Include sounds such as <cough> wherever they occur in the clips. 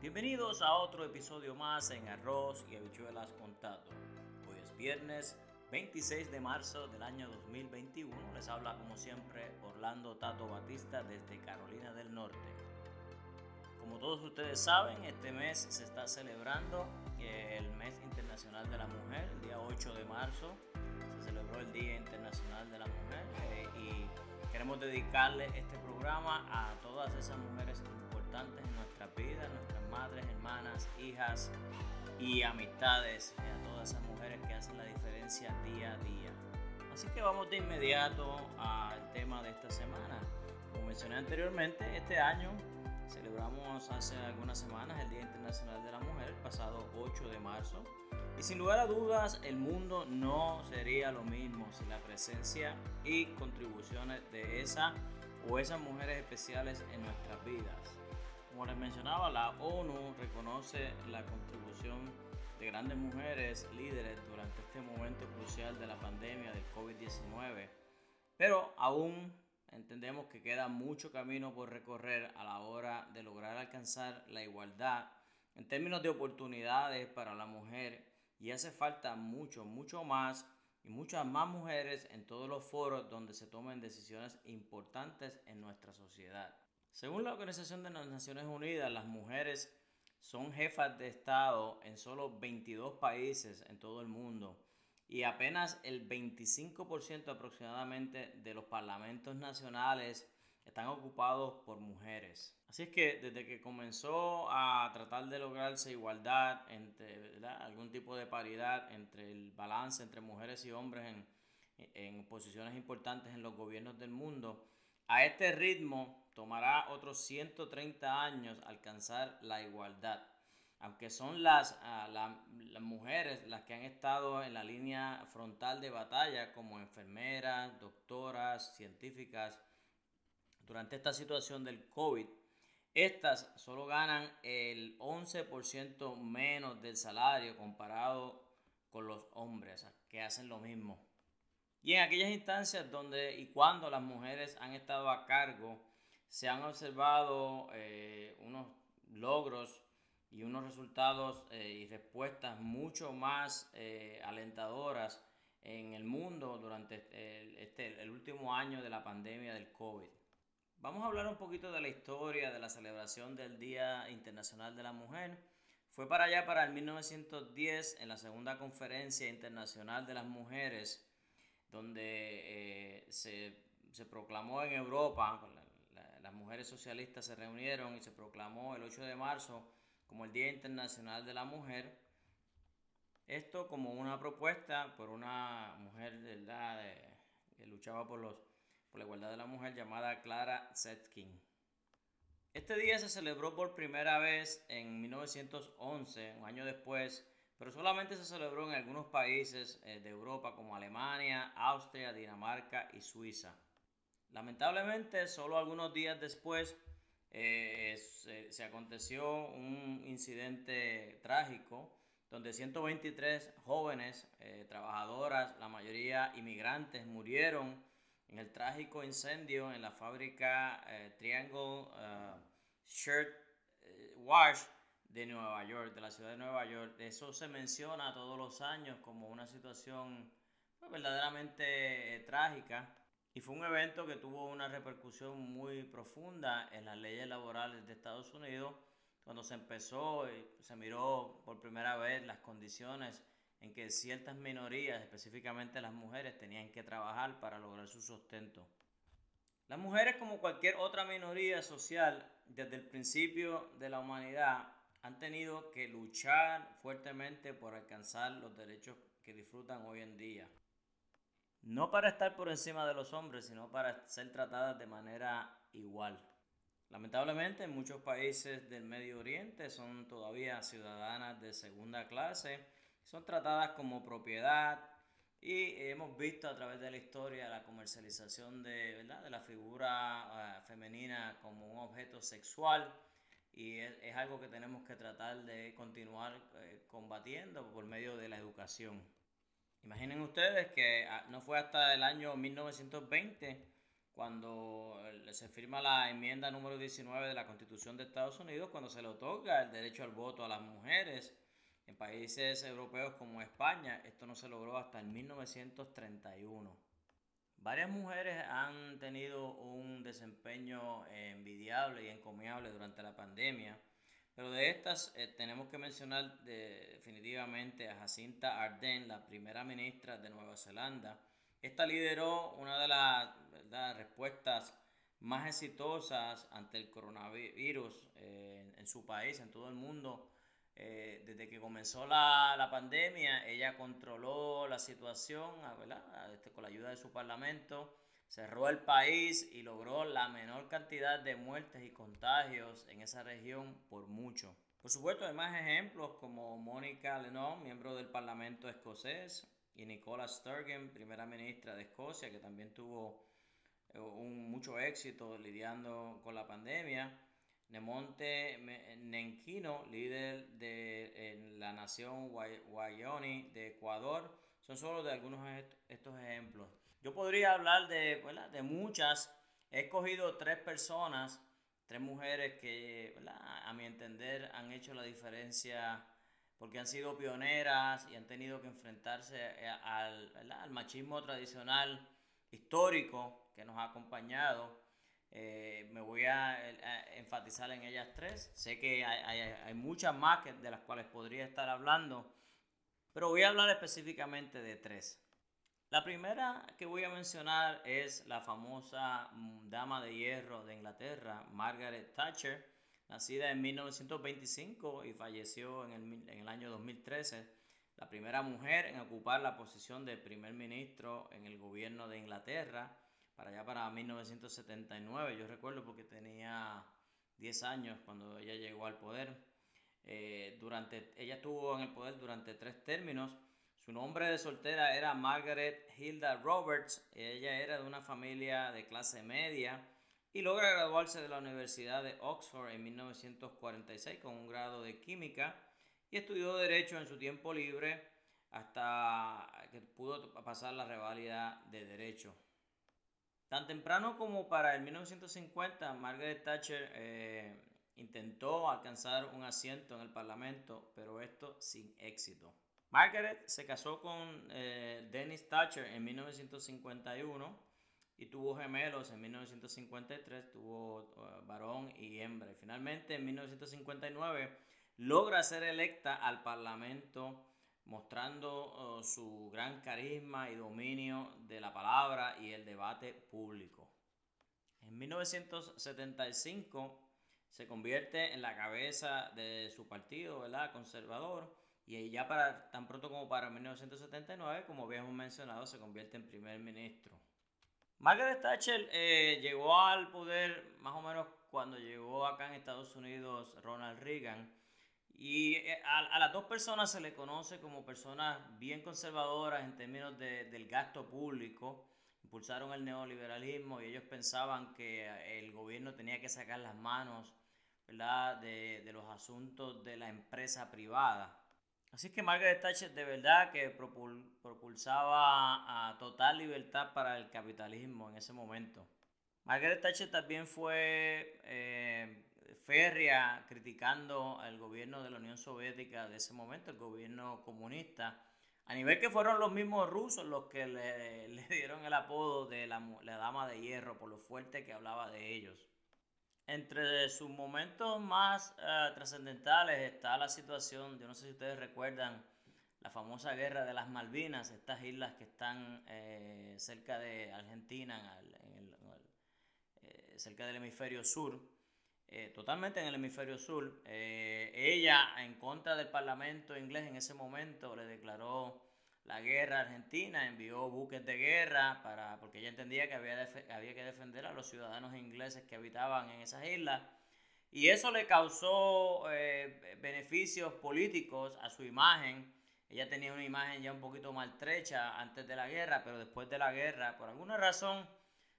Bienvenidos a otro episodio más en Arroz y Habichuelas con Tato. Hoy es viernes 26 de marzo del año 2021. Les habla como siempre Orlando Tato Batista desde Carolina del Norte. Como todos ustedes saben, este mes se está celebrando el Mes Internacional de la Mujer, el día 8 de marzo. Se celebró el Día Internacional de la Mujer eh, y queremos dedicarle este programa a todas esas mujeres importantes en nuestra vida, nuestras madres, hermanas, hijas y amistades, a todas esas mujeres que hacen la diferencia día a día. Así que vamos de inmediato al tema de esta semana. Como mencioné anteriormente, este año celebramos hace algunas semanas el Día Internacional de la Mujer, pasado 8 de marzo. Y sin lugar a dudas, el mundo no sería lo mismo sin la presencia y contribuciones de esa o esas mujeres especiales en nuestras vidas. Como les mencionaba, la ONU reconoce la contribución de grandes mujeres líderes durante este momento crucial de la pandemia del COVID-19, pero aún entendemos que queda mucho camino por recorrer a la hora de lograr alcanzar la igualdad en términos de oportunidades para la mujer y hace falta mucho, mucho más y muchas más mujeres en todos los foros donde se tomen decisiones importantes en nuestra sociedad. Según la Organización de las Naciones Unidas, las mujeres son jefas de Estado en solo 22 países en todo el mundo y apenas el 25% aproximadamente de los parlamentos nacionales están ocupados por mujeres. Así es que desde que comenzó a tratar de lograrse igualdad, entre algún tipo de paridad entre el balance entre mujeres y hombres en, en posiciones importantes en los gobiernos del mundo, a este ritmo tomará otros 130 años alcanzar la igualdad. Aunque son las, ah, las mujeres las que han estado en la línea frontal de batalla como enfermeras, doctoras, científicas, durante esta situación del COVID, estas solo ganan el 11% menos del salario comparado con los hombres que hacen lo mismo. Y en aquellas instancias donde y cuando las mujeres han estado a cargo se han observado eh, unos logros y unos resultados eh, y respuestas mucho más eh, alentadoras en el mundo durante el, este, el último año de la pandemia del COVID. Vamos a hablar un poquito de la historia de la celebración del Día Internacional de la Mujer. Fue para allá, para el 1910, en la segunda conferencia internacional de las mujeres, donde se, se, proclamó en Europa, las mujeres socialistas se reunieron y se proclamó el 8 de marzo como el Día Internacional de la Mujer. Esto como una propuesta por una mujer de, que luchaba por, los, por la igualdad de la mujer llamada Clara Zetkin. Este día se celebró por primera vez en 1911, un año después, pero solamente se celebró en algunos países eh, de Europa como Alemania, Austria, Dinamarca y Suiza. Lamentablemente, solo algunos días después eh, se, aconteció un incidente trágico donde 123 jóvenes eh, trabajadoras, la mayoría inmigrantes, murieron en el trágico incendio en la fábrica eh, Triangle Shirt Wash de Nueva York, de la ciudad de Nueva York. Eso se menciona todos los años como una situación pues, verdaderamente trágica. Y fue un evento que tuvo una repercusión muy profunda en las leyes laborales de Estados Unidos, cuando se empezó y se miró por primera vez las condiciones en que ciertas minorías, específicamente las mujeres, tenían que trabajar para lograr su sustento. Las mujeres, como cualquier otra minoría social, desde el principio de la humanidad, han tenido que luchar fuertemente por alcanzar los derechos que disfrutan hoy en día no para estar por encima de los hombres, sino para ser tratadas de manera igual. Lamentablemente en muchos países del Medio Oriente son todavía ciudadanas de segunda clase, son tratadas como propiedad y hemos visto a través de la historia la comercialización de, de la figura eh, femenina como un objeto sexual y es, algo que tenemos que tratar de continuar eh, combatiendo por medio de la educación. Imaginen ustedes que ah, no fue hasta el año 1920 cuando se firma la enmienda número 19 de la Constitución de Estados Unidos, cuando se le otorga el derecho al voto a las mujeres en países europeos como España. Esto no se logró hasta el 1931. Varias mujeres han tenido un desempeño envidiable y encomiable durante la pandemia, pero de estas eh, tenemos que mencionar definitivamente a Jacinta Ardern, la primera ministra de Nueva Zelanda, esta lideró una de las respuestas más exitosas ante el coronavirus eh, en, su país, en todo el mundo. Eh, desde que comenzó la, pandemia, ella controló la situación este, con la ayuda de su parlamento, cerró el país y logró la menor cantidad de muertes y contagios en esa región por mucho. Por supuesto, hay más ejemplos como Mónica Lennon, miembro del Parlamento escocés, y Nicola Sturgeon, primera ministra de Escocia, que también tuvo eh, un, mucho éxito lidiando con la pandemia. Nemonte Nenquino, líder de la nación Wyoming de Ecuador, son solo de algunos de estos ejemplos. Yo podría hablar de, de muchas. He escogido tres personas, tres mujeres que a mi entender han hecho la diferencia porque han sido pioneras y han tenido que enfrentarse eh, al, machismo tradicional histórico que nos ha acompañado. Eh, me voy a, enfatizar en ellas tres. Sé que hay, muchas más de las cuales podría estar hablando, pero voy a hablar específicamente de tres. La primera que voy a mencionar es la famosa mm, dama de hierro de Inglaterra, Margaret Thatcher Nacida en 1925 y falleció en el, año 2013, la primera mujer en ocupar la posición de primer ministro en el gobierno de Inglaterra, para allá para 1979. Yo recuerdo porque tenía 10 años cuando ella llegó al poder. Eh, durante, ella estuvo en el poder durante tres términos. Su nombre de soltera era Margaret Hilda Roberts. Ella era de una familia de clase media y logra graduarse de la Universidad de Oxford en 1946 con un grado de química y estudió derecho en su tiempo libre hasta que pudo pasar la reválida de derecho. Tan temprano como para el 1950, Margaret Thatcher eh, intentó alcanzar un asiento en el Parlamento, pero esto sin éxito. Margaret se casó con eh, Dennis Thatcher en 1951 y tuvo gemelos en 1953, tuvo uh, varón y hembra. Finalmente en 1959 logra ser electa al Parlamento mostrando uh, su gran carisma y dominio de la palabra y el debate público. En 1975 se convierte en la cabeza de su partido, ¿verdad? Conservador. Y ya para, tan pronto como para 1979, como habíamos mencionado, se convierte en primer ministro. Margaret Thatcher eh, llegó al poder más o menos cuando llegó acá en Estados Unidos Ronald Reagan. Y eh, a, las dos personas se le conoce como personas bien conservadoras en términos del gasto público. Impulsaron el neoliberalismo y ellos pensaban que el gobierno tenía que sacar las manos De, de los asuntos de la empresa privada. Así que Margaret Thatcher de verdad que propulsaba a total libertad para el capitalismo en ese momento. Margaret Thatcher también fue eh, férrea criticando al gobierno de la Unión Soviética de ese momento, el gobierno comunista, a nivel que fueron los mismos rusos los que le, <laughs> dieron el apodo de la, la Dama de Hierro por lo fuerte que hablaba de ellos. Entre sus momentos más eh, trascendentales está la situación, yo no sé si ustedes recuerdan, la famosa guerra de las Malvinas, estas islas que están eh, cerca de Argentina, eh, cerca del hemisferio sur, totalmente en el hemisferio sur. ella, en contra del Parlamento inglés en ese momento, le declaró la guerra argentina, envió buques de guerra para, porque ella entendía que había, que defender a los ciudadanos ingleses que habitaban en esas islas. Y eso le causó eh, beneficios políticos a su imagen. Ella tenía una imagen ya un poquito maltrecha antes de la guerra, pero después de la guerra, por alguna razón,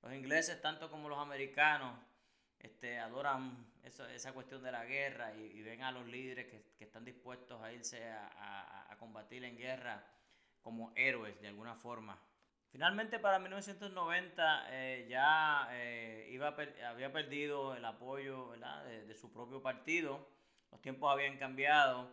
los ingleses, tanto como los americanos, este, adoran esa cuestión de la guerra y, ven a los líderes que, están dispuestos a irse a combatir en guerra como héroes de alguna forma. Finalmente para 1990 eh, ya eh, iba, había perdido el apoyo De, su propio partido, los tiempos habían cambiado,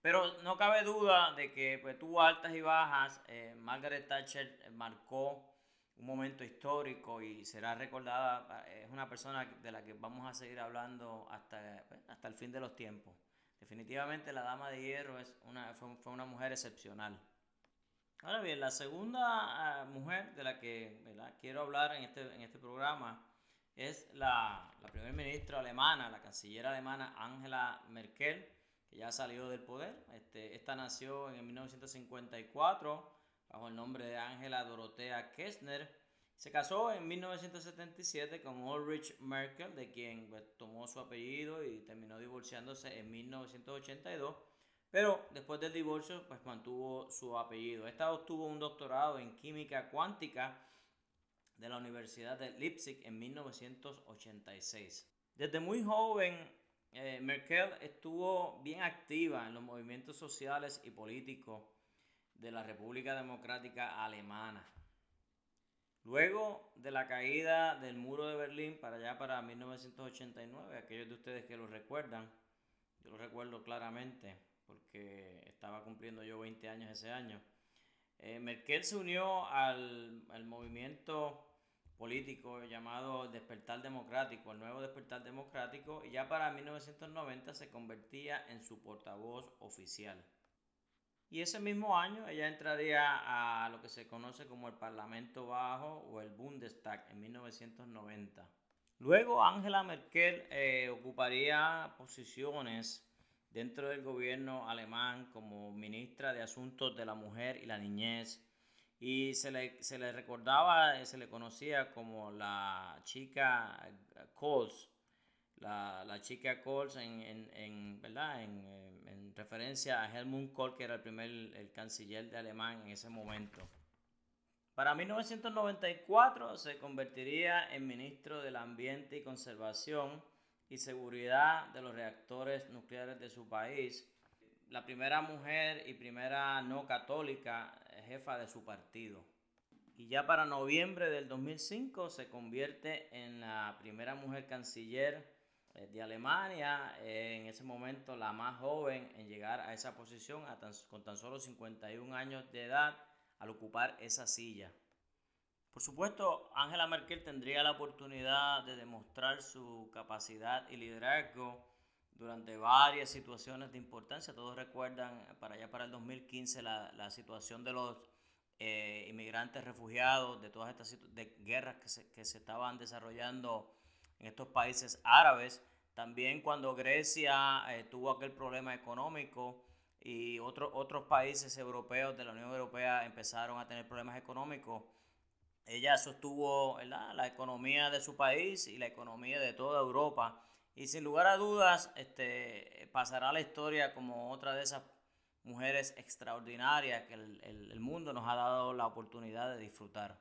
pero no cabe duda de que pues, tuvo altas y bajas. Eh, Margaret Thatcher marcó un momento histórico y será recordada, es una persona de la que vamos a seguir hablando hasta, pues, hasta el fin de los tiempos. Definitivamente la Dama de Hierro es una, fue una mujer excepcional. Ahora bien, la segunda ah, mujer de la que quiero hablar en este, en este programa es la, la primer ministra alemana, la canciller alemana Angela Merkel, que ya salió del poder. Este, esta nació en 1954 bajo el nombre de Angela Dorothea Kessner. Se casó en 1977 con Ulrich Merkel, de quien pues, tomó su apellido y terminó divorciándose en 1982 pero después del divorcio, pues mantuvo su apellido. Esta obtuvo un doctorado en química cuántica de la Universidad de Leipzig en 1986. Desde muy joven, eh, Merkel estuvo bien activa en los movimientos sociales y políticos de la República Democrática Alemana. Luego de la caída del muro de Berlín para allá para 1989, aquellos de ustedes que lo recuerdan, yo lo recuerdo claramente, porque estaba cumpliendo yo 20 años ese año. Eh, Merkel se unió al, al, movimiento político llamado Despertar Democrático, el nuevo Despertar Democrático, y ya para 1990 se convertía en su portavoz oficial. Y ese mismo año ella entraría a lo que se conoce como el Parlamento Bajo o el Bundestag en 1990. Luego Angela Merkel eh, ocuparía posiciones dentro del gobierno alemán como ministra de Asuntos de la Mujer y la Niñez. Y se le, se le recordaba, se le conocía como la chica Kohls, la, la chica Kohls en, en, en ¿verdad? En, en, referencia a Helmut Kohl, que era el primer el canciller de Alemán en ese momento. Para 1994 se convertiría en ministro del Ambiente y Conservación y seguridad de los reactores nucleares de su país. La primera mujer y primera no católica jefa de su partido. Y ya para noviembre del 2005 se convierte en la primera mujer canciller eh, de Alemania, en ese momento la más joven en llegar a esa posición con tan solo 51 años de edad al ocupar esa silla. Por supuesto, Angela Merkel tendría la oportunidad de demostrar su capacidad y liderazgo durante varias situaciones de importancia. Todos recuerdan para allá para el 2015 la, la situación de los eh, inmigrantes refugiados, de todas estas de guerras que se, que se estaban desarrollando en estos países árabes. También cuando Grecia eh, tuvo aquel problema económico y otros otros países europeos de la Unión Europea empezaron a tener problemas económicos ella sostuvo la economía de su país y la economía de toda Europa. Y sin lugar a dudas, este, pasará a la historia como otra de esas mujeres extraordinarias que el, el mundo nos ha dado la oportunidad de disfrutar.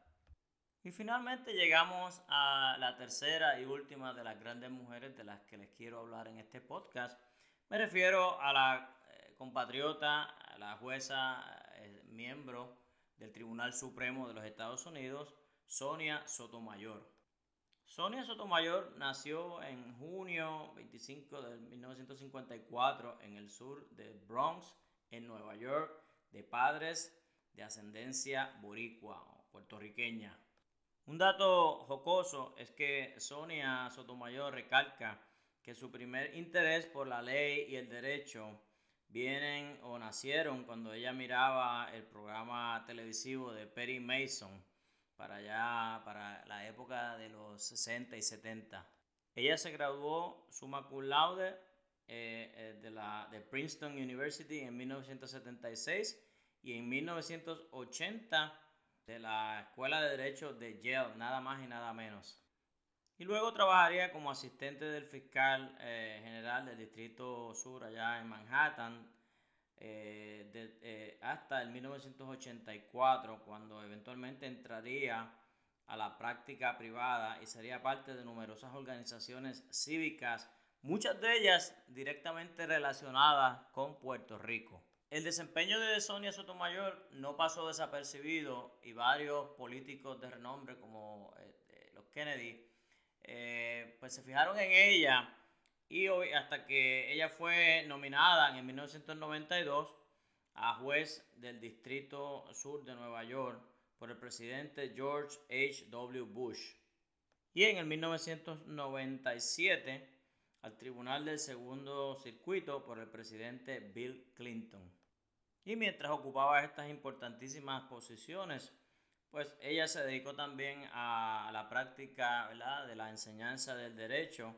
Y finalmente llegamos a la tercera y última de las grandes mujeres de las que les quiero hablar en este podcast. Me refiero a la eh, compatriota, a la jueza, eh, miembro del Tribunal Supremo de los Estados Unidos, Sonia Sotomayor. Sonia Sotomayor nació en junio 25 de 1954 en el sur de Bronx, en Nueva York, de padres de ascendencia boricua o puertorriqueña. Un dato jocoso es que Sonia Sotomayor recalca que su primer interés por la ley y el derecho vienen o nacieron cuando ella miraba el programa televisivo de Perry Mason para allá, para la época de los 60 y 70. Ella se graduó summa cum laude eh, eh, de, la, de Princeton University en 1976 y en 1980 de la Escuela de Derecho de Yale, nada más y nada menos. Y luego trabajaría como asistente del fiscal eh, general del Distrito Sur allá en Manhattan eh, eh, hasta el 1984, cuando eventualmente entraría a la práctica privada y sería parte de numerosas organizaciones cívicas, muchas de ellas directamente relacionadas con Puerto Rico. El desempeño de Sonia Sotomayor no pasó desapercibido y varios políticos de renombre como los Kennedy eh, pues se fijaron en ella y hoy, hasta que ella fue nominada en 1992 a juez del Distrito Sur de Nueva York por el presidente George H. W. Bush. Y en el 1997 al Tribunal del Segundo Circuito por el presidente Bill Clinton. Y mientras ocupaba estas importantísimas posiciones, pues ella se dedicó también a la práctica de la enseñanza del derecho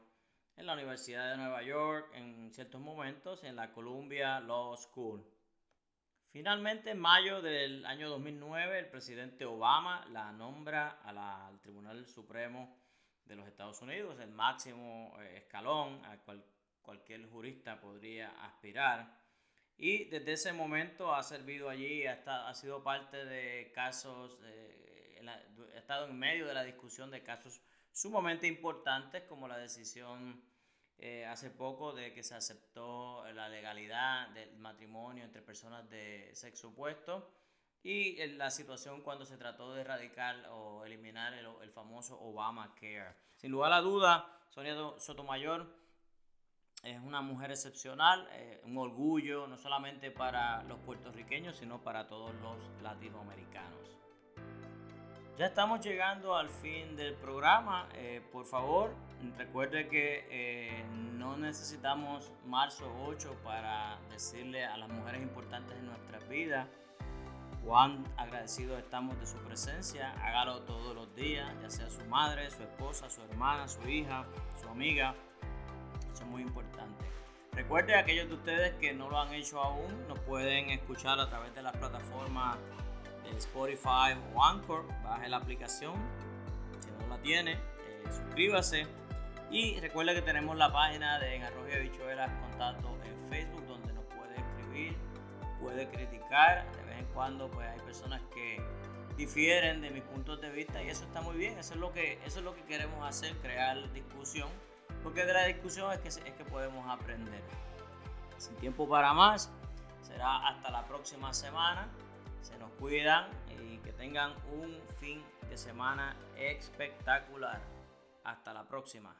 en la Universidad de Nueva York en ciertos momentos en la Columbia Law School. Finalmente, en mayo del año 2009, el presidente Obama la nombra al Tribunal Supremo de los Estados Unidos, el máximo eh, escalón al cual cualquier jurista podría aspirar. Y desde ese momento ha servido allí, ha, sido parte de casos, eh, ha estado en medio de la discusión de casos sumamente importantes como la decisión eh, hace poco de que se aceptó la legalidad del matrimonio entre personas de sexo opuesto y la situación cuando se trató de erradicar o eliminar el, el famoso Obamacare. Sin lugar a duda, Sonia Sotomayor es una mujer excepcional, eh, un orgullo no solamente para los puertorriqueños, sino para todos los latinoamericanos. Ya estamos llegando al fin del programa. Eh, por favor, recuerde que eh, no necesitamos marzo 8 para decirle a las mujeres importantes en nuestras vidas cuán agradecidos estamos de su presencia. Hágalo todos los días, ya sea su madre, su esposa, su hermana, su hija, su amiga. Eso es muy importante. Recuerde aquellos de ustedes que no lo han hecho aún, nos pueden escuchar a través de las plataformas Spotify o Anchor, baje la aplicación. Si no la tiene, eh, suscríbase. Y recuerda que tenemos la página de En Arroyo de Bichuelas Contacto en Facebook, donde nos puede escribir, puede criticar. De vez en cuando, pues hay personas que difieren de mis puntos de vista y eso está muy bien. Eso es lo que, eso es lo que queremos hacer, crear discusión. Porque de la discusión es que, es que podemos aprender. Sin tiempo para más, será hasta la próxima semana se nos cuidan y que tengan un fin de semana espectacular. Hasta la próxima.